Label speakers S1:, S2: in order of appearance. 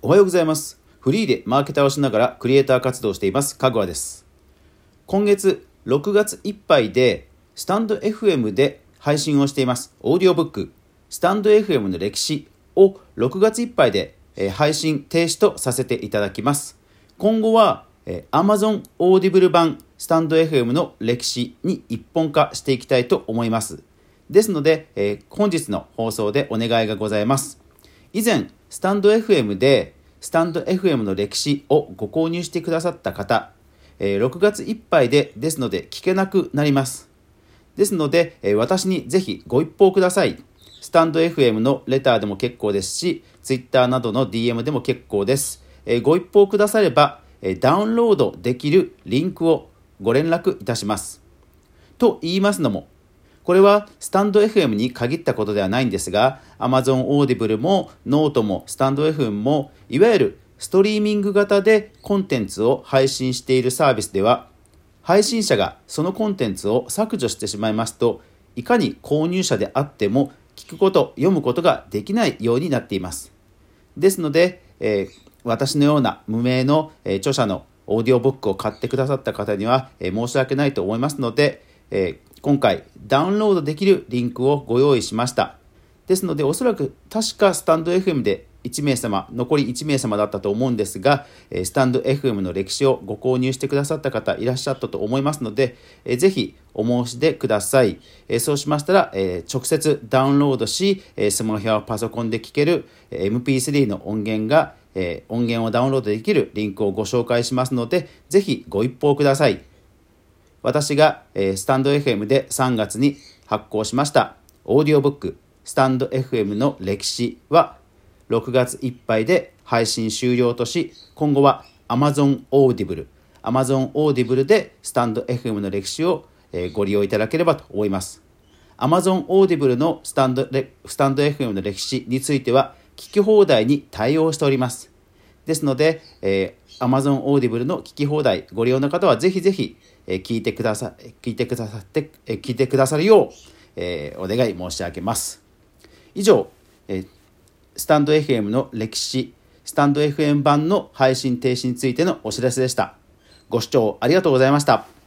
S1: おはようございます。フリーでマーケターをしながらクリエイター活動をしています、かぐわです。今月6月いっぱいで、スタンド FM で配信をしています、オーディオブック、スタンド FM の歴史を6月いっぱいで、え配信停止とさせていただきます。今後は、え Amazon オーディブル版スタンド FM の歴史に一本化していきたいと思います。ですので、え本日の放送でお願いがございます。以前、スタンド FM で、スタンド FM の歴史をご購入してくださった方、えー6月いっぱいで、ですので聞けなくなります。ですので、えー私にぜひご一報ください。スタンド FM のレターでも結構ですし、Twitter などの DM でも結構です。えーご一報くだされば、えダウンロードできるリンクをご連絡いたします。と言いますのも、これはスタンド FM に限ったことではないんですが、Amazon Audible もノートもスタンド FM も、いわゆるストリーミング型でコンテンツを配信しているサービスでは、配信者がそのコンテンツを削除してしまいますと、いかに購入者であっても聞くこと、読むことができないようになっています。ですので、えー私のような無名の、えー著者のオーディオブックを買ってくださった方には、えー申し訳ないと思いますので、え今回ダウンロードできるリンクをご用意しました。ですので、おそらく確かスタンド FM で1名様、残り1名様だったと思うんですが、スタンド FM の歴史をご購入してくださった方いらっしゃったと思いますので、えーぜひお申し出ください。そうしましたら、直接ダウンロードし、えースマホやパソコンで聴ける MP3 の音源が、音源をダウンロードできるリンクをご紹介しますので、ぜひご一報ください。私が、えースタンド FM で3月に発行しましたオーディオブックスタンド FM の歴史は6月いっぱいで配信終了とし今後は Amazon Audible Amazon Audible でスタンド FM の歴史を、えーご利用いただければと思います。Amazon Audible のスタンドスタンド FM の歴史については聞き放題に対応しております。ですので、え、Amazon Audible の聞き放題ご利用の方はぜひぜひ、えー聞いてくださ聞いてくださって、えー聞いてくださるよう、えーお願い申し上げます。以上、えースタンド FM の歴史スタンド FM 版の配信停止についてのお知らせでした。ご視聴ありがとうございました。